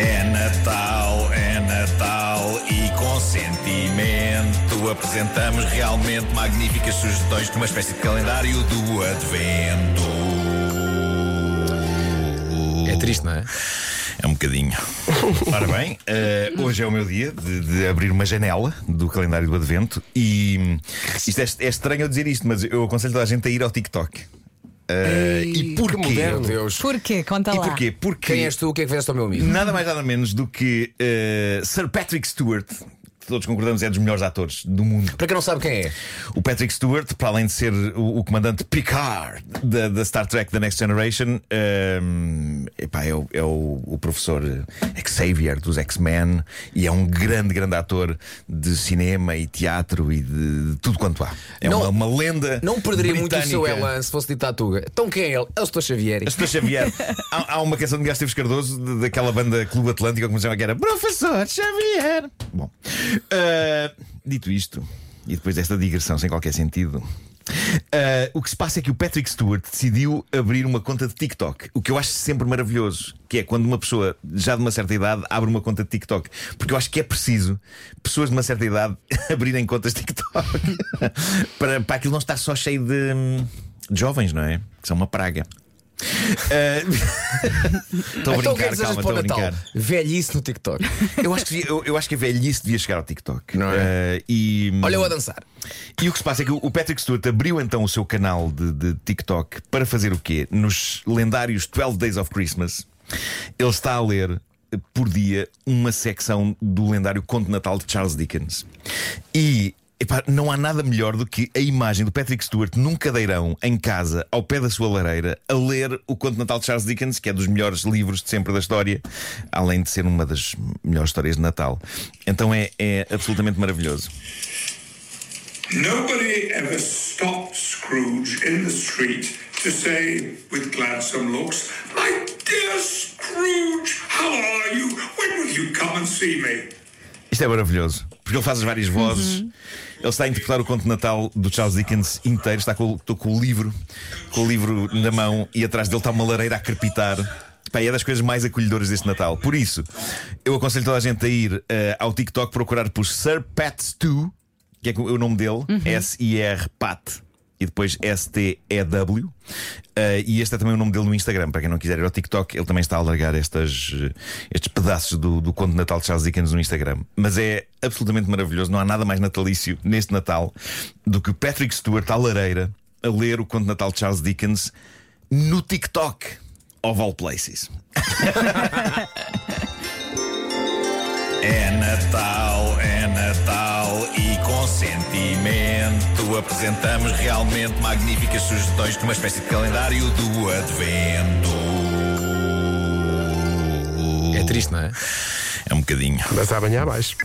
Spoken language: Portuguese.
É Natal, é Natal e com sentimento apresentamos realmente magníficas sugestões de uma espécie de calendário do Advento. É triste, não é? É um bocadinho. Ora bem, eh, hoje é o meu dia de, de abrir uma janela do calendário do Advento e hum, isto é, é estranho eu dizer isto, mas eu aconselho toda a gente a ir ao TikTok. Eh, e Que porquê? moderno, Deus. Porquê? Conta E lá. porquê? Porque Quem és tu? O que é que fizeste ao meu amigo? nada mais nada menos do que eh, Sir Patrick Stewart, que todos concordamos é dos melhores atores do mundo. Para quem não sabe quem é, O Patrick Stewart, para além de ser o, o comandante Picard da, da Star Trek The Next Generation, ehm, epá, é, o, é o- o professor Xavier dos X-Men e é um grande, grande ator de cinema e teatro e de, de tudo quanto há. É Não- uma, uma lenda. não perderia muito o seu britânica. elan se fosse dito à Tuga. Então quem é ele? É o Sr. Xavier. Estou Xavier. há, há uma canção de Gás Teves Cardoso de- daquela banda Clube Atlântico, como se chama, que era Professor Xavier. Bom, ah, dito isto, e depois desta digressão sem qualquer sentido. Ah, o que se passa é que o Patrick Stewart decidiu abrir uma conta de TikTok, o que eu acho sempre maravilhoso, que é quando uma pessoa já de uma certa idade abre uma conta de TikTok, porque eu acho que é preciso pessoas de uma certa idade abrirem contas de TikTok para, para aquilo não estar só cheio de, hum, de jovens, não é? Que são uma praga. Estou a então brincar, calma, estou a brincar. Velhice no TikTok. Eu acho, que, eu, eu acho que a velhice devia chegar ao TikTok. Não é? Eh, e, Olha eu a dançar. e o que se passa é que o Patrick Stewart abriu então o seu canal de, de TikTok para fazer o quê? Nos lendários 12 Days of Christmas, ele está a ler por dia uma secção do lendário Conto Natal de Charles Dickens. E. epá, não há nada melhor do que a imagem do Patrick Stewart num cadeirão em casa, ao pé da sua lareira, a ler o Conto de Natal de Charles Dickens, que é dos melhores livros de sempre da história, além de ser uma das melhores histórias de Natal. Então é, é absolutamente maravilhoso. Nobody ever stopped Scrooge in the street to say, with gladsome looks, My dear Scrooge, how are you? When will you come and see me? Isto é maravilhoso, porque ele faz as várias vozes. Ele está a interpretar o conto de Natal do Charles Dickens inteiro. Está com, o- estou com o livro, com o livro na mão e atrás dele está uma lareira a crepitar. Pá, é das coisas mais acolhedoras deste Natal. Por isso, eu aconselho toda a gente a ir eh, ao TikTok procurar por Sir Pat Stu, que é o nome dele, S-I-R Pat e depois S-T-E-W. Eh, e este é também o nome dele no Instagram. Para quem não quiser ir ao TikTok, ele também está a largar estas, eh, estes pedaços do, do conto de Natal de Charles Dickens no Instagram. Mas é absolutamente maravilhoso. Não há nada mais natalício neste Natal do que o Patrick Stewart à lareira a ler o conto de Natal de Charles Dickens no TikTok. Of all places. É Natal, apresentamos realmente magníficas sugestões de uma espécie de calendário do Advento. É triste, não é? É um bocadinho. Mas amanhã mais.